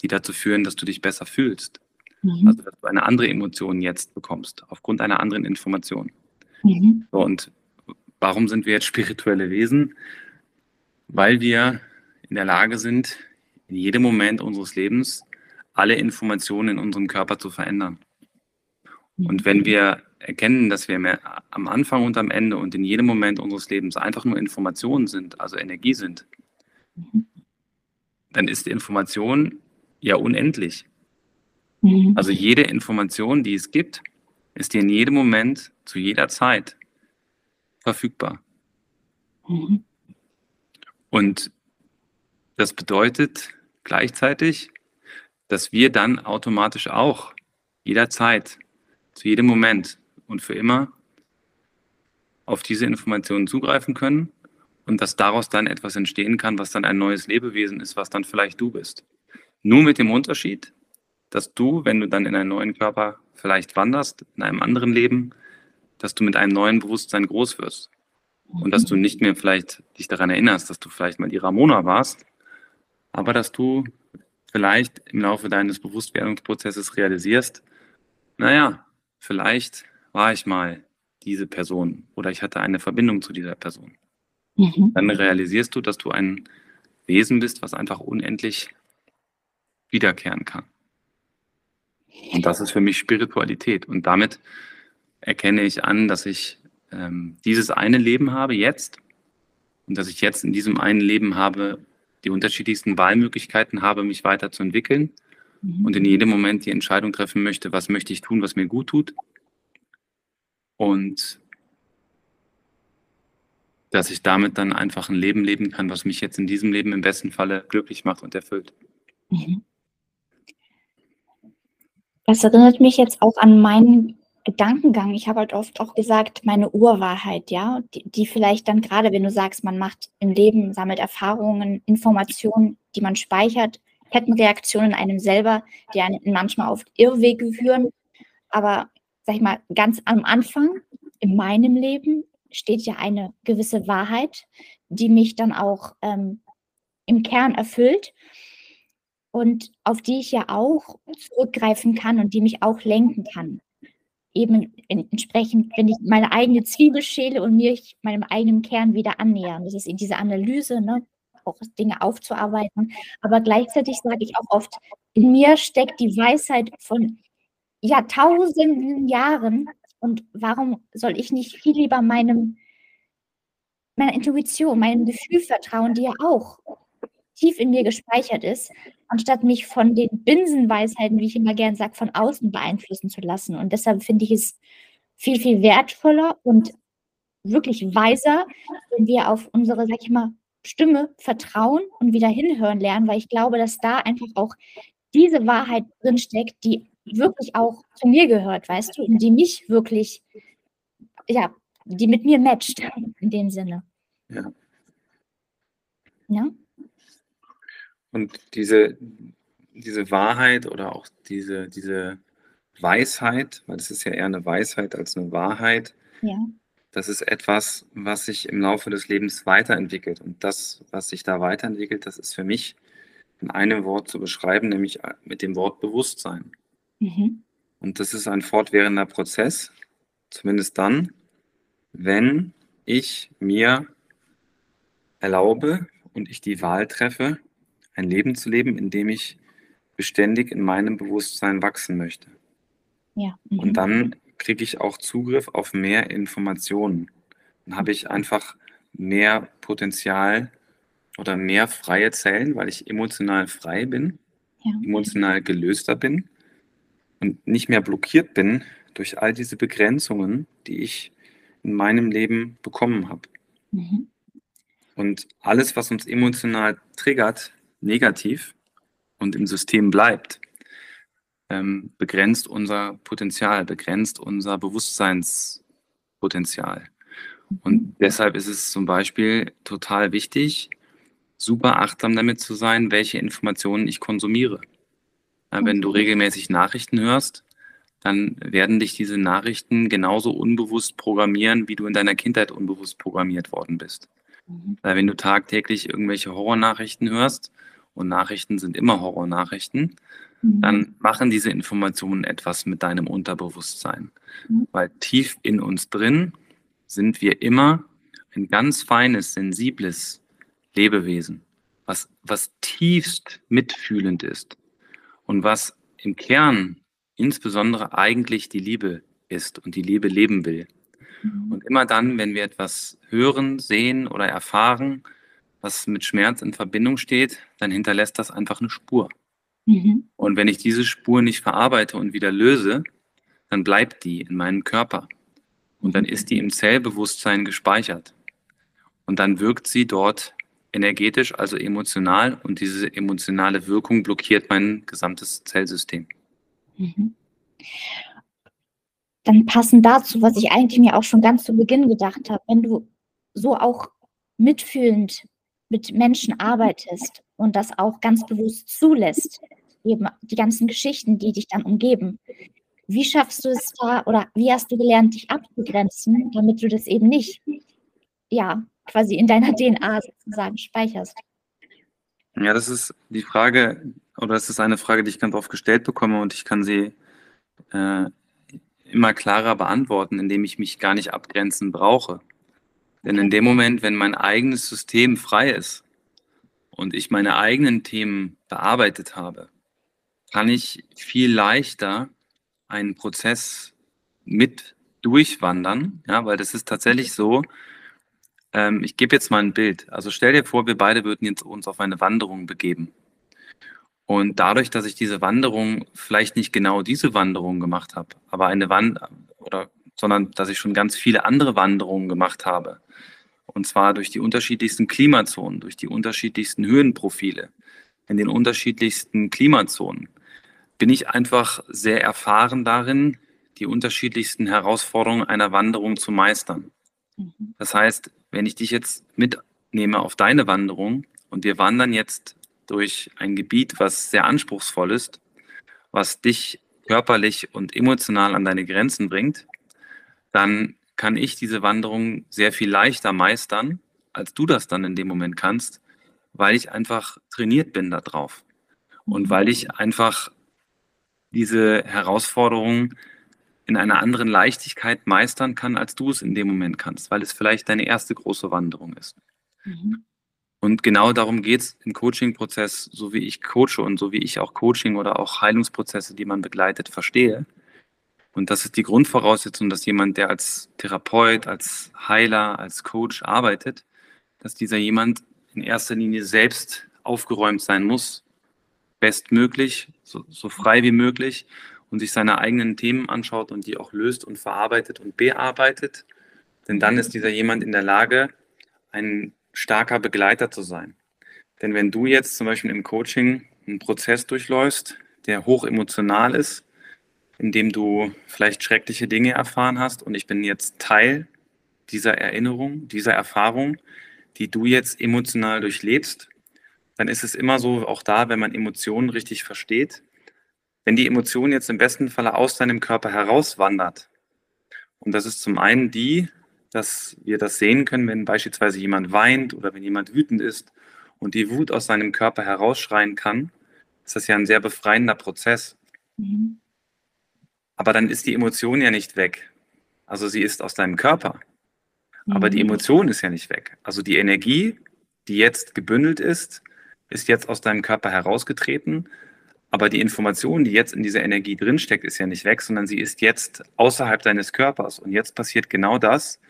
die dazu führen, dass du dich besser fühlst. Mhm. Also dass du eine andere Emotion jetzt bekommst, aufgrund einer anderen Information. Mhm. So, und warum sind wir jetzt spirituelle Wesen? Weil wir in der Lage sind, in jedem Moment unseres Lebens alle Informationen in unserem Körper zu verändern. Und wenn wir erkennen, dass wir am Anfang und am Ende und in jedem Moment unseres Lebens einfach nur Informationen sind, also Energie sind, dann ist die Information ja unendlich. Mhm. Also jede Information, die es gibt, ist dir in jedem Moment, zu jeder Zeit verfügbar. Mhm. Und das bedeutet gleichzeitig, dass wir dann automatisch auch jederzeit, zu jedem Moment und für immer auf diese Informationen zugreifen können und dass daraus dann etwas entstehen kann, was dann ein neues Lebewesen ist, was dann vielleicht du bist. Nur mit dem Unterschied, dass du, wenn du dann in einen neuen Körper vielleicht wanderst, in einem anderen Leben, dass du mit einem neuen Bewusstsein groß wirst. Und dass du nicht mehr vielleicht dich daran erinnerst, dass du vielleicht mal die Ramona warst, aber dass du vielleicht im Laufe deines Bewusstwerdungsprozesses realisierst, naja, vielleicht war ich mal diese Person oder ich hatte eine Verbindung zu dieser Person. Mhm. Dann realisierst du, dass du ein Wesen bist, was einfach unendlich wiederkehren kann. Und das ist für mich Spiritualität. Und damit erkenne ich an, dass ich ähm, dieses eine Leben habe jetzt und dass ich jetzt in diesem einen Leben habe, die unterschiedlichsten Wahlmöglichkeiten habe, mich weiterzuentwickeln mhm. und in jedem Moment die Entscheidung treffen möchte, was möchte ich tun, was mir gut tut. Und dass ich damit dann einfach ein Leben leben kann, was mich jetzt in diesem Leben im besten Falle glücklich macht und erfüllt. Mhm. Das erinnert mich jetzt auch an meinen Gedankengang. Ich habe halt oft auch gesagt, meine Urwahrheit, ja, die, die vielleicht dann gerade, wenn du sagst, man macht im Leben, sammelt Erfahrungen, Informationen, die man speichert, Kettenreaktionen in einem selber, die einen manchmal auf Irrwege führen. Aber sag ich mal, ganz am Anfang in meinem Leben steht ja eine gewisse Wahrheit, die mich dann auch ähm, im Kern erfüllt und auf die ich ja auch zurückgreifen kann und die mich auch lenken kann. Eben entsprechend, wenn ich meine eigene Zwiebel schäle und mir meinem eigenen Kern wieder annähern. Das ist in dieser Analyse, ne, auch Dinge aufzuarbeiten. Aber gleichzeitig sage ich auch oft, in mir steckt die Weisheit von Jahrtausenden Jahren. Und warum soll ich nicht viel lieber meinem, meiner Intuition, meinem Gefühl vertrauen, die ja auch tief in mir gespeichert ist, anstatt mich von den Binsenweisheiten, wie ich immer gern sage, von außen beeinflussen zu lassen. Und deshalb finde ich es viel, viel wertvoller und wirklich weiser, wenn wir auf unsere, sag ich mal, Stimme vertrauen und wieder hinhören lernen, weil ich glaube, dass da einfach auch diese Wahrheit drinsteckt, die wirklich auch zu mir gehört, weißt du, und die mich wirklich, ja, die mit mir matcht in dem Sinne. Ja. Ja. Und diese, diese Wahrheit oder auch diese, diese Weisheit, weil es ist ja eher eine Weisheit als eine Wahrheit, ja. das ist etwas, was sich im Laufe des Lebens weiterentwickelt. Und das, was sich da weiterentwickelt, das ist für mich in einem Wort zu beschreiben, nämlich mit dem Wort Bewusstsein. Mhm. Und das ist ein fortwährender Prozess, zumindest dann, wenn ich mir erlaube und ich die Wahl treffe, ein Leben zu leben, in dem ich beständig in meinem Bewusstsein wachsen möchte. Ja. Mhm. Und dann kriege ich auch Zugriff auf mehr Informationen. Dann habe ich einfach mehr Potenzial oder mehr freie Zellen, weil ich emotional frei bin, ja. emotional gelöster bin und nicht mehr blockiert bin durch all diese Begrenzungen, die ich in meinem Leben bekommen habe. Mhm. Und alles, was uns emotional triggert, negativ und im System bleibt, ähm, begrenzt unser Potenzial, begrenzt unser Bewusstseinspotenzial. Und deshalb ist es zum Beispiel total wichtig, super achtsam damit zu sein, welche Informationen ich konsumiere. Ja, wenn du regelmäßig Nachrichten hörst, dann werden dich diese Nachrichten genauso unbewusst programmieren, wie du in deiner Kindheit unbewusst programmiert worden bist. Mhm. Weil wenn du tagtäglich irgendwelche Horrornachrichten hörst, und Nachrichten sind immer Horrornachrichten, mhm. dann machen diese Informationen etwas mit deinem Unterbewusstsein. Mhm. Weil tief in uns drin sind wir immer ein ganz feines, sensibles Lebewesen, was, was tiefst mitfühlend ist und was im Kern insbesondere eigentlich die Liebe ist und die Liebe leben will. Mhm. Und immer dann, wenn wir etwas hören, sehen oder erfahren, was mit Schmerz in Verbindung steht, dann hinterlässt das einfach eine Spur. Mhm. Und wenn ich diese Spur nicht verarbeite und wieder löse, dann bleibt die in meinem Körper. Und dann ist die im Zellbewusstsein gespeichert. Und dann wirkt sie dort energetisch, also emotional. Und diese emotionale Wirkung blockiert mein gesamtes Zellsystem. Mhm. Dann passend dazu, was ich eigentlich mir auch schon ganz zu Beginn gedacht habe, wenn du so auch mitfühlend mit Menschen arbeitest und das auch ganz bewusst zulässt, eben die ganzen Geschichten, die dich dann umgeben. Wie schaffst du es da oder wie hast du gelernt, dich abzugrenzen, damit du das eben nicht, ja, quasi in deiner DNA sozusagen speicherst? Ja, das ist die Frage, oder das ist eine Frage, die ich ganz oft gestellt bekomme und ich kann sie äh, immer klarer beantworten, indem ich mich gar nicht abgrenzen brauche. Denn in dem Moment, wenn mein eigenes System frei ist und ich meine eigenen Themen bearbeitet habe, kann ich viel leichter einen Prozess mit durchwandern, ja, weil das ist tatsächlich so. Ähm, ich gebe jetzt mal ein Bild. Also stell dir vor, wir beide würden jetzt uns auf eine Wanderung begeben. Und dadurch, dass ich diese Wanderung vielleicht nicht genau diese Wanderung gemacht habe, aber eine Wanderung oder sondern dass ich schon ganz viele andere Wanderungen gemacht habe. Und zwar durch die unterschiedlichsten Klimazonen, durch die unterschiedlichsten Höhenprofile, in den unterschiedlichsten Klimazonen. Bin ich einfach sehr erfahren darin, die unterschiedlichsten Herausforderungen einer Wanderung zu meistern. Mhm. Das heißt, wenn ich dich jetzt mitnehme auf deine Wanderung und wir wandern jetzt durch ein Gebiet, was sehr anspruchsvoll ist, was dich körperlich und emotional an deine Grenzen bringt, dann kann ich diese Wanderung sehr viel leichter meistern, als du das dann in dem Moment kannst, weil ich einfach trainiert bin darauf. Und mhm. weil ich einfach diese Herausforderung in einer anderen Leichtigkeit meistern kann, als du es in dem Moment kannst, weil es vielleicht deine erste große Wanderung ist. Mhm. Und genau darum geht es im Coaching-Prozess, so wie ich coache und so wie ich auch Coaching oder auch Heilungsprozesse, die man begleitet, verstehe. Und das ist die Grundvoraussetzung, dass jemand, der als Therapeut, als Heiler, als Coach arbeitet, dass dieser jemand in erster Linie selbst aufgeräumt sein muss, bestmöglich, so, so frei wie möglich und sich seine eigenen Themen anschaut und die auch löst und verarbeitet und bearbeitet. Denn dann ist dieser jemand in der Lage, ein starker Begleiter zu sein. Denn wenn du jetzt zum Beispiel im Coaching einen Prozess durchläufst, der hoch emotional ist, in dem du vielleicht schreckliche Dinge erfahren hast und ich bin jetzt Teil dieser Erinnerung, dieser Erfahrung, die du jetzt emotional durchlebst, dann ist es immer so, auch da, wenn man Emotionen richtig versteht, wenn die Emotion jetzt im besten Falle aus deinem Körper herauswandert, und das ist zum einen die, dass wir das sehen können, wenn beispielsweise jemand weint oder wenn jemand wütend ist und die Wut aus seinem Körper herausschreien kann, ist das ja ein sehr befreiender Prozess. Mhm. Aber dann ist die Emotion ja nicht weg. Also sie ist aus deinem Körper. Aber die mhm. Emotion ist ja nicht weg. Also die Energie, die jetzt gebündelt ist, ist jetzt aus deinem Körper herausgetreten. Aber die Information, die jetzt in dieser Energie drinsteckt, ist ja nicht weg, sondern sie ist jetzt außerhalb deines Körpers. Und jetzt passiert genau das.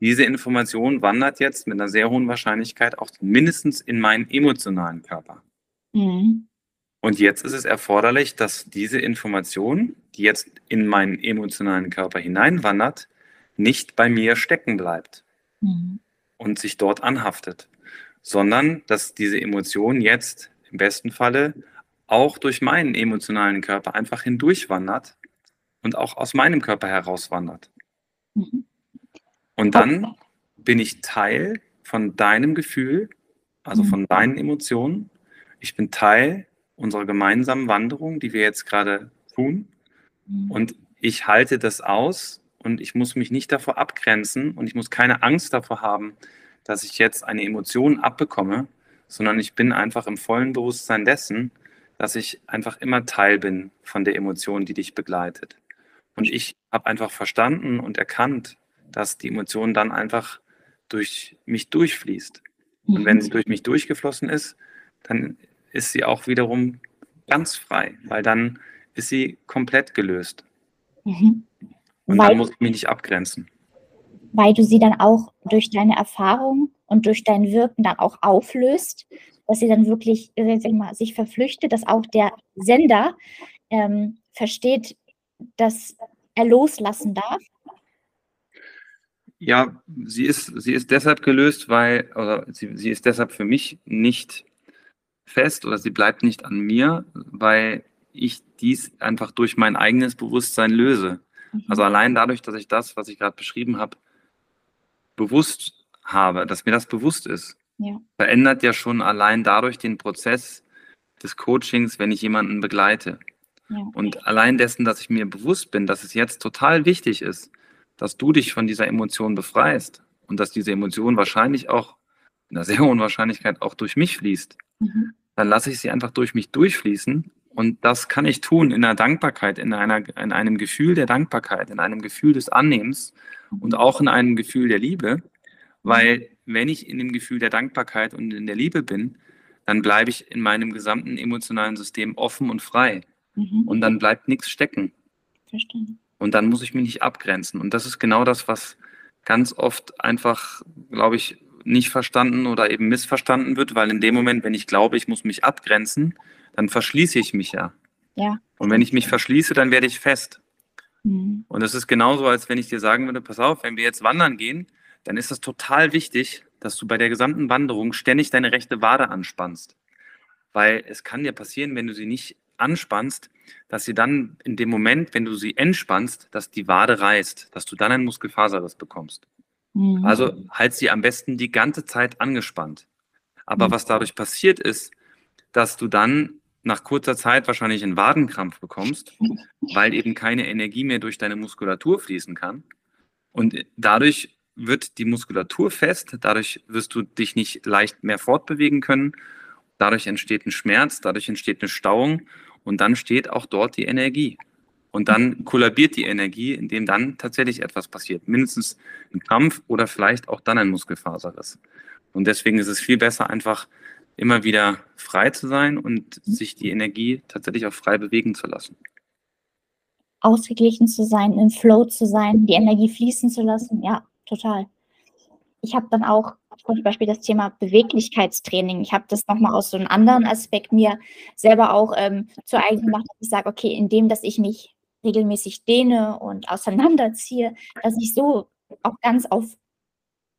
Diese Information wandert jetzt mit einer sehr hohen Wahrscheinlichkeit auch mindestens in meinen emotionalen Körper. Mhm. Und jetzt ist es erforderlich, dass diese Information, die jetzt in meinen emotionalen Körper hineinwandert, nicht bei mir stecken bleibt mhm. und sich dort anhaftet sondern dass diese Emotion jetzt im besten Falle auch durch meinen emotionalen Körper einfach hindurchwandert und auch aus meinem Körper herauswandert. Mhm. Und dann bin ich Teil von deinem Gefühl, also von mhm. deinen Emotionen. Ich bin Teil unserer gemeinsamen Wanderung, die wir jetzt gerade tun. Mhm. Und ich halte das aus und ich muss mich nicht davor abgrenzen und ich muss keine Angst davor haben, dass ich jetzt eine Emotion abbekomme, sondern ich bin einfach im vollen Bewusstsein dessen, dass ich einfach immer Teil bin von der Emotion, die dich begleitet. Und ich habe einfach verstanden und erkannt, dass die Emotion dann einfach durch mich durchfließt. Und wenn sie durch mich durchgeflossen ist, dann ist sie auch wiederum ganz frei, weil dann ist sie komplett gelöst. Mhm. Und weil, dann muss ich mich nicht abgrenzen weil du sie dann auch durch deine Erfahrung und durch dein Wirken dann auch auflöst, dass sie dann wirklich äh, mal, sich verflüchtet, dass auch der Sender ähm, versteht, dass er loslassen darf? Ja, sie ist, sie ist deshalb gelöst, weil, oder sie, sie ist deshalb für mich nicht fest oder sie bleibt nicht an mir, weil ich dies einfach durch mein eigenes Bewusstsein löse. Mhm. Also allein dadurch, dass ich das, was ich gerade beschrieben habe, bewusst habe, dass mir das bewusst ist, ja. verändert ja schon allein dadurch den Prozess des Coachings, wenn ich jemanden begleite. Ja. Und allein dessen, dass ich mir bewusst bin, dass es jetzt total wichtig ist, dass du dich von dieser Emotion befreist und dass diese Emotion wahrscheinlich auch in einer sehr hohen Wahrscheinlichkeit auch durch mich fließt, mhm. dann lasse ich sie einfach durch mich durchfließen. Und das kann ich tun in einer Dankbarkeit, in, einer, in einem Gefühl der Dankbarkeit, in einem Gefühl des Annehmens und auch in einem Gefühl der Liebe, weil wenn ich in dem Gefühl der Dankbarkeit und in der Liebe bin, dann bleibe ich in meinem gesamten emotionalen System offen und frei. Mhm. Und dann bleibt nichts stecken. Verstanden. Und dann muss ich mich nicht abgrenzen. Und das ist genau das, was ganz oft einfach, glaube ich, nicht verstanden oder eben missverstanden wird, weil in dem Moment, wenn ich glaube, ich muss mich abgrenzen, dann verschließe ich mich ja. Ja. Und wenn ich mich verschließe, dann werde ich fest. Mhm. Und es ist genauso, als wenn ich dir sagen würde, pass auf, wenn wir jetzt wandern gehen, dann ist es total wichtig, dass du bei der gesamten Wanderung ständig deine rechte Wade anspannst. Weil es kann dir passieren, wenn du sie nicht anspannst, dass sie dann in dem Moment, wenn du sie entspannst, dass die Wade reißt, dass du dann einen Muskelfaserriss bekommst. Mhm. Also halt sie am besten die ganze Zeit angespannt. Aber mhm. was dadurch passiert ist, dass du dann nach kurzer Zeit wahrscheinlich einen Wadenkrampf bekommst, *laughs* weil eben keine Energie mehr durch deine Muskulatur fließen kann. Und dadurch wird die Muskulatur fest, dadurch wirst du dich nicht leicht mehr fortbewegen können, dadurch entsteht ein Schmerz, dadurch entsteht eine Stauung und dann steht auch dort die Energie. Und dann kollabiert die Energie, indem dann tatsächlich etwas passiert. Mindestens ein Krampf oder vielleicht auch dann ein Muskelfaserriss. Und deswegen ist es viel besser, einfach immer wieder frei zu sein und sich die Energie tatsächlich auch frei bewegen zu lassen. Ausgeglichen zu sein, im Flow zu sein, die Energie fließen zu lassen, ja, total. Ich habe dann auch zum Beispiel das Thema Beweglichkeitstraining. Ich habe das nochmal aus so einem anderen Aspekt mir selber auch ähm, zu eigen gemacht, ich sage, okay, indem, dass ich mich regelmäßig dehne und auseinanderziehe, dass ich so auch ganz auf,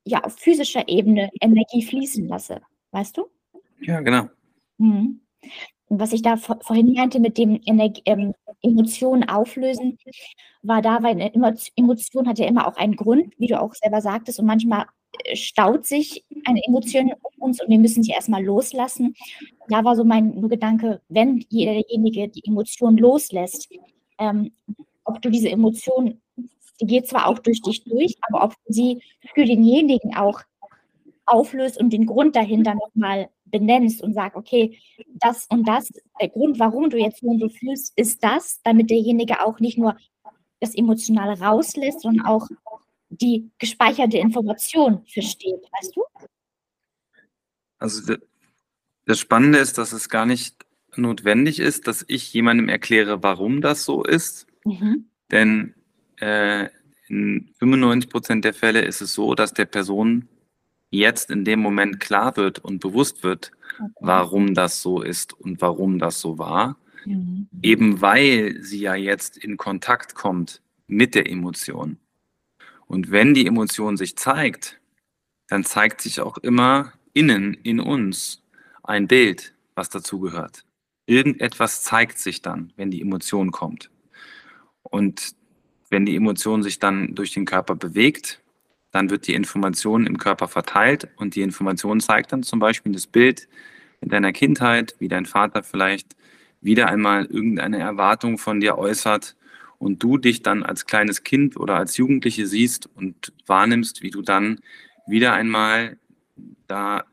ja, auf physischer Ebene Energie fließen lasse. Weißt du? Ja, genau. Mhm. Und was ich da vor, vorhin meinte mit dem Energie, ähm, Emotionen auflösen, war da, weil eine Emotion hat ja immer auch einen Grund, wie du auch selber sagtest, und manchmal äh, staut sich eine Emotion um uns und wir müssen sie erstmal loslassen. Da war so mein Gedanke, wenn derjenige die Emotion loslässt, ähm, ob du diese Emotion, die geht zwar auch durch dich durch, aber ob du sie für denjenigen auch auflöst und den Grund dahinter nochmal benennst und sagst, okay, das und das, der Grund, warum du jetzt so und so fühlst, ist das, damit derjenige auch nicht nur das Emotionale rauslässt, sondern auch die gespeicherte Information versteht, weißt du? Also das Spannende ist, dass es gar nicht notwendig ist, dass ich jemandem erkläre, warum das so ist. Mhm. Denn äh, in 95 Prozent der Fälle ist es so, dass der Person jetzt in dem Moment klar wird und bewusst wird, okay. warum das so ist und warum das so war. Mhm. Eben weil sie ja jetzt in Kontakt kommt mit der Emotion. Und wenn die Emotion sich zeigt, dann zeigt sich auch immer innen in uns ein Bild, was dazugehört. Irgendetwas zeigt sich dann, wenn die Emotion kommt. Und wenn die Emotion sich dann durch den Körper bewegt, dann wird die Information im Körper verteilt und die Information zeigt dann zum Beispiel das Bild in deiner Kindheit, wie dein Vater vielleicht wieder einmal irgendeine Erwartung von dir äußert und du dich dann als kleines Kind oder als Jugendliche siehst und wahrnimmst, wie du dann wieder einmal da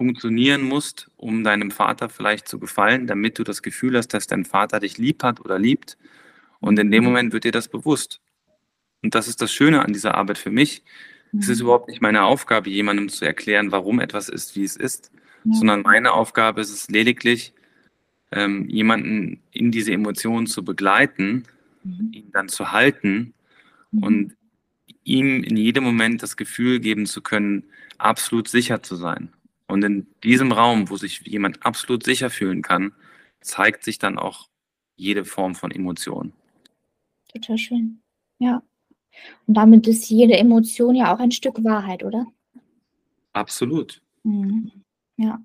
funktionieren musst, um deinem Vater vielleicht zu gefallen, damit du das Gefühl hast, dass dein Vater dich lieb hat oder liebt. Und in dem Moment wird dir das bewusst. Und das ist das Schöne an dieser Arbeit für mich. Es ist mhm. überhaupt nicht meine Aufgabe, jemandem zu erklären, warum etwas ist, wie es ist, ja. sondern meine Aufgabe ist es lediglich, ähm, jemanden in diese Emotionen zu begleiten, mhm. ihn dann zu halten mhm. und ihm in jedem Moment das Gefühl geben zu können, absolut sicher zu sein. Und in diesem Raum, wo sich jemand absolut sicher fühlen kann, zeigt sich dann auch jede Form von Emotion. Total schön. Ja. Und damit ist jede Emotion ja auch ein Stück Wahrheit, oder? Absolut. Mhm. Ja.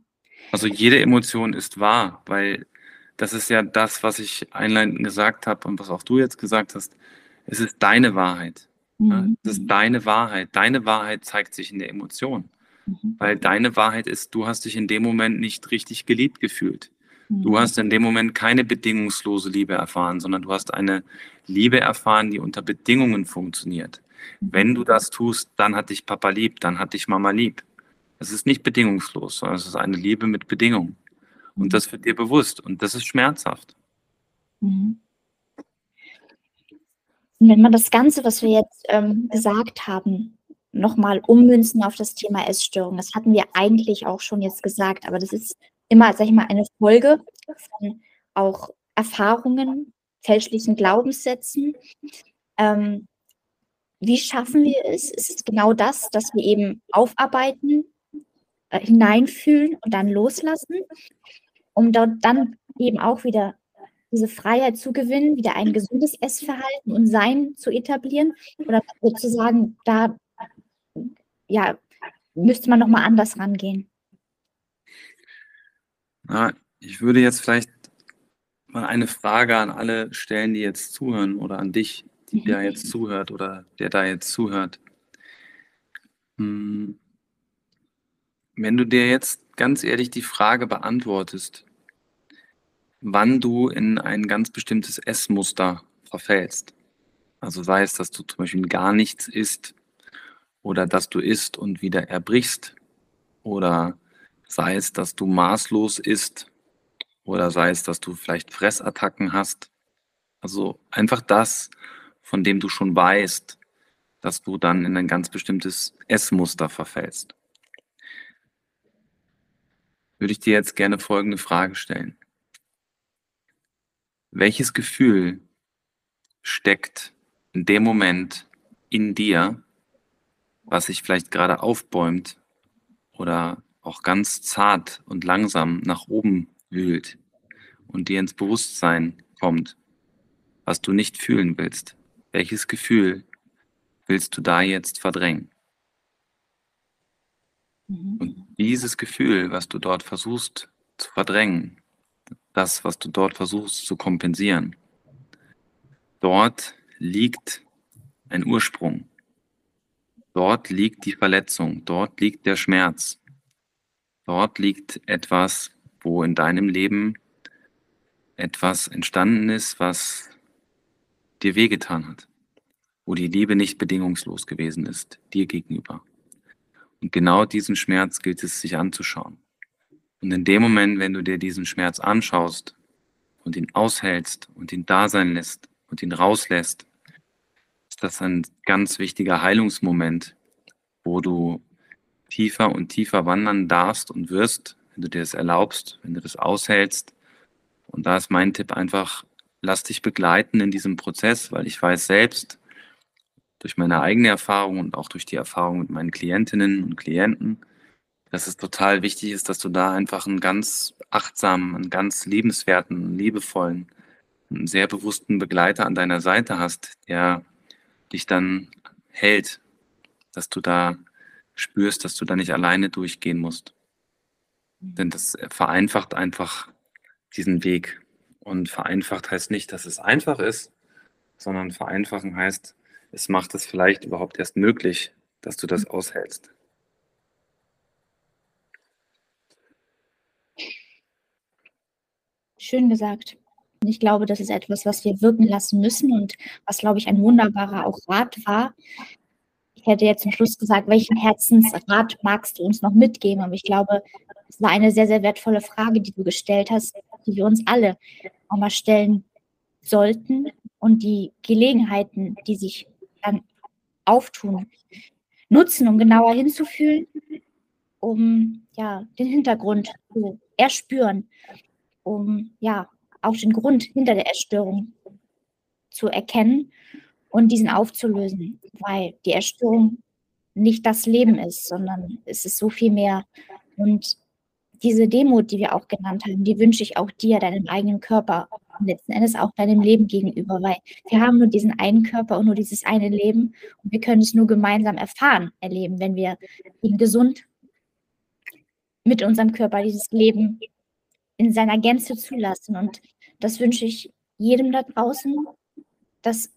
Also jede Emotion ist wahr, weil das ist ja das, was ich einleitend gesagt habe und was auch du jetzt gesagt hast. Es ist deine Wahrheit. Mhm. Es ist deine Wahrheit. Deine Wahrheit zeigt sich in der Emotion. Mhm. Weil deine Wahrheit ist, du hast dich in dem Moment nicht richtig geliebt gefühlt. Du mhm. hast in dem Moment keine bedingungslose Liebe erfahren, sondern du hast eine Liebe erfahren, die unter Bedingungen funktioniert. Wenn du das tust, dann hat dich Papa lieb, dann hat dich Mama lieb. Es ist nicht bedingungslos, sondern es ist eine Liebe mit Bedingungen. Und das wird dir bewusst und das ist schmerzhaft. Mhm. Wenn man das Ganze, was wir jetzt ähm, gesagt haben, nochmal ummünzen auf das Thema Essstörung, das hatten wir eigentlich auch schon jetzt gesagt, aber das ist immer, sag ich mal, eine Folge von auch Erfahrungen, fälschlichen Glaubenssätzen. Ähm, wie schaffen wir es? Es ist genau das, dass wir eben aufarbeiten, äh, hineinfühlen und dann loslassen, um dort dann eben auch wieder diese Freiheit zu gewinnen, wieder ein gesundes Essverhalten und Sein zu etablieren oder sozusagen da ja müsste man noch mal anders rangehen. Na, ich würde jetzt vielleicht mal eine Frage an alle stellen, die jetzt zuhören oder an dich, die da jetzt zuhört oder der da jetzt zuhört. Hm. Wenn du dir jetzt ganz ehrlich die Frage beantwortest, wann du in ein ganz bestimmtes Essmuster verfällst, Also sei es, dass du zum Beispiel gar nichts isst oder dass du isst und wieder erbrichst oder sei es, dass du maßlos isst oder sei es, dass du vielleicht Fressattacken hast. Also einfach das, von dem du schon weißt, dass du dann in ein ganz bestimmtes Essmuster verfällst. Würde ich dir jetzt gerne folgende Frage stellen. Welches Gefühl steckt in dem Moment in dir, was sich vielleicht gerade aufbäumt oder auch ganz zart und langsam nach oben wühlt und dir ins Bewusstsein kommt, was du nicht fühlen willst? Welches Gefühl willst du da jetzt verdrängen? Mhm. Und dieses Gefühl, was du dort versuchst zu verdrängen, das, was du dort versuchst zu kompensieren, dort liegt ein Ursprung. Dort liegt die Verletzung, dort liegt der Schmerz. Dort liegt etwas, wo in deinem Leben etwas entstanden ist, was dir wehgetan hat, wo die Liebe nicht bedingungslos gewesen ist, dir gegenüber. Und genau diesen Schmerz gilt es sich anzuschauen. Und in dem Moment, wenn du dir diesen Schmerz anschaust und ihn aushältst und ihn da sein lässt und ihn rauslässt, ist das ein ganz wichtiger Heilungsmoment, wo du tiefer und tiefer wandern darfst und wirst, wenn du dir das erlaubst, wenn du das aushältst. Und da ist mein Tipp einfach, lass dich begleiten in diesem Prozess, weil ich weiß selbst, durch meine eigene Erfahrung und auch durch die Erfahrung mit meinen Klientinnen und Klienten, dass es total wichtig ist, dass du da einfach einen ganz achtsamen, einen ganz liebenswerten, liebevollen, einen sehr bewussten Begleiter an deiner Seite hast, der dich dann hält, dass du da spürst, dass du da nicht alleine durchgehen musst. Denn das vereinfacht einfach diesen Weg. Und vereinfacht heißt nicht, dass es einfach ist, sondern vereinfachen heißt, es macht es vielleicht überhaupt erst möglich, dass du das aushältst. Schön gesagt. Ich glaube, das ist etwas, was wir wirken lassen müssen und was, glaube ich, ein wunderbarer auch Rat war. Ich hätte jetzt zum Schluss gesagt, welchen Herzensrat magst du uns noch mitgeben? Aber ich glaube, es war eine sehr, sehr wertvolle Frage, die du gestellt hast, die wir uns alle auch mal stellen sollten und die Gelegenheiten, die sich dann auftun, nutzen, um genauer hinzufühlen, um ja den Hintergrund zu erspüren, um ja auch den Grund hinter der Essstörung zu erkennen und diesen aufzulösen, weil die Essstörung nicht das Leben ist, sondern es ist so viel mehr. Und diese Demut, die wir auch genannt haben, die wünsche ich auch dir, deinem eigenen Körper und letzten Endes auch deinem Leben gegenüber, weil wir haben nur diesen einen Körper und nur dieses eine Leben und wir können es nur gemeinsam erfahren, erleben, wenn wir ihn gesund mit unserem Körper dieses Leben in seiner Gänze zulassen. Und das wünsche ich jedem da draußen. Das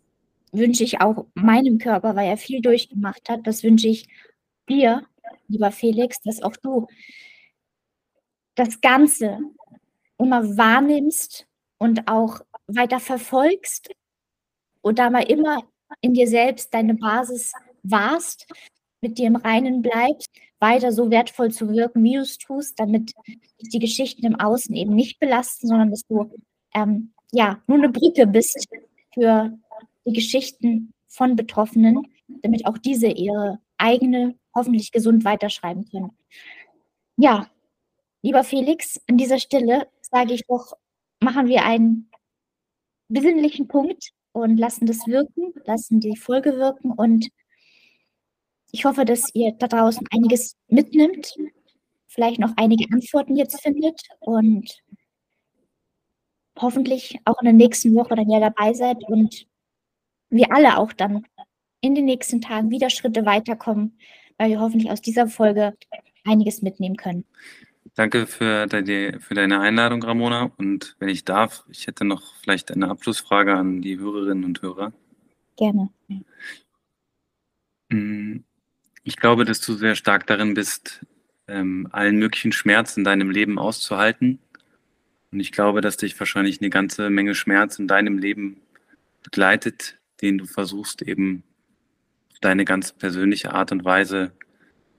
wünsche ich auch meinem Körper, weil er viel durchgemacht hat. Das wünsche ich dir, lieber Felix, dass auch du das Ganze immer wahrnimmst und auch weiter verfolgst und dabei immer in dir selbst deine Basis warst, mit dir im Reinen bleibst, weiter so wertvoll zu wirken, wie du es tust, damit die Geschichten im Außen eben nicht belasten, sondern dass du ähm, ja nur eine Brücke bist für die Geschichten von Betroffenen, damit auch diese ihre eigene, hoffentlich gesund weiterschreiben können. Ja, Lieber Felix, an dieser Stelle sage ich doch, machen wir einen besinnlichen Punkt und lassen das wirken, lassen die Folge wirken und ich hoffe, dass ihr da draußen einiges mitnimmt, vielleicht noch einige Antworten jetzt findet und hoffentlich auch in der nächsten Woche dann ja dabei seid und wir alle auch dann in den nächsten Tagen wieder Schritte weiterkommen, weil wir hoffentlich aus dieser Folge einiges mitnehmen können. Danke für deine, für deine Einladung, Ramona. Und wenn ich darf, ich hätte noch vielleicht eine Abschlussfrage an die Hörerinnen und Hörer. Gerne. Mm, ich glaube, dass du sehr stark darin bist, ähm, allen möglichen Schmerz in deinem Leben auszuhalten. Und ich glaube, dass dich wahrscheinlich eine ganze Menge Schmerz in deinem Leben begleitet, den du versuchst eben deine ganz persönliche Art und Weise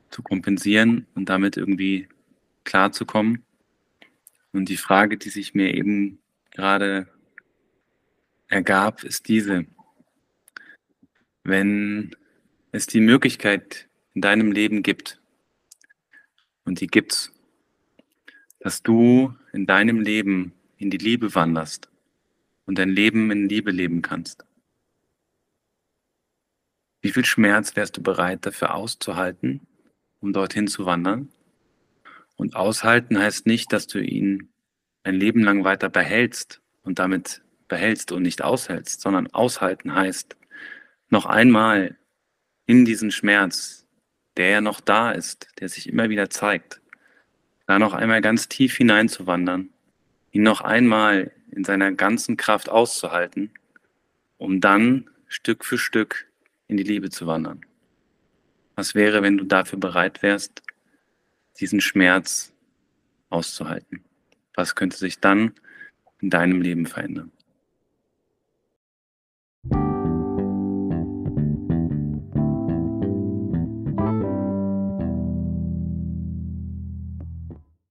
zu kompensieren und damit irgendwie klarzukommen. Und die Frage, die sich mir eben gerade ergab, ist diese. Wenn es die Möglichkeit in deinem Leben gibt, und die gibt's, dass du in deinem Leben in die Liebe wanderst und dein Leben in Liebe leben kannst. Wie viel Schmerz wärst du bereit dafür auszuhalten, um dorthin zu wandern? Und aushalten heißt nicht, dass du ihn ein Leben lang weiter behältst und damit behältst und nicht aushältst, sondern aushalten heißt, noch einmal in diesen Schmerz, der ja noch da ist, der sich immer wieder zeigt, da noch einmal ganz tief hineinzuwandern, ihn noch einmal in seiner ganzen Kraft auszuhalten, um dann Stück für Stück in die Liebe zu wandern. Was wäre, wenn du dafür bereit wärst, diesen Schmerz auszuhalten? Was könnte sich dann in deinem Leben verändern?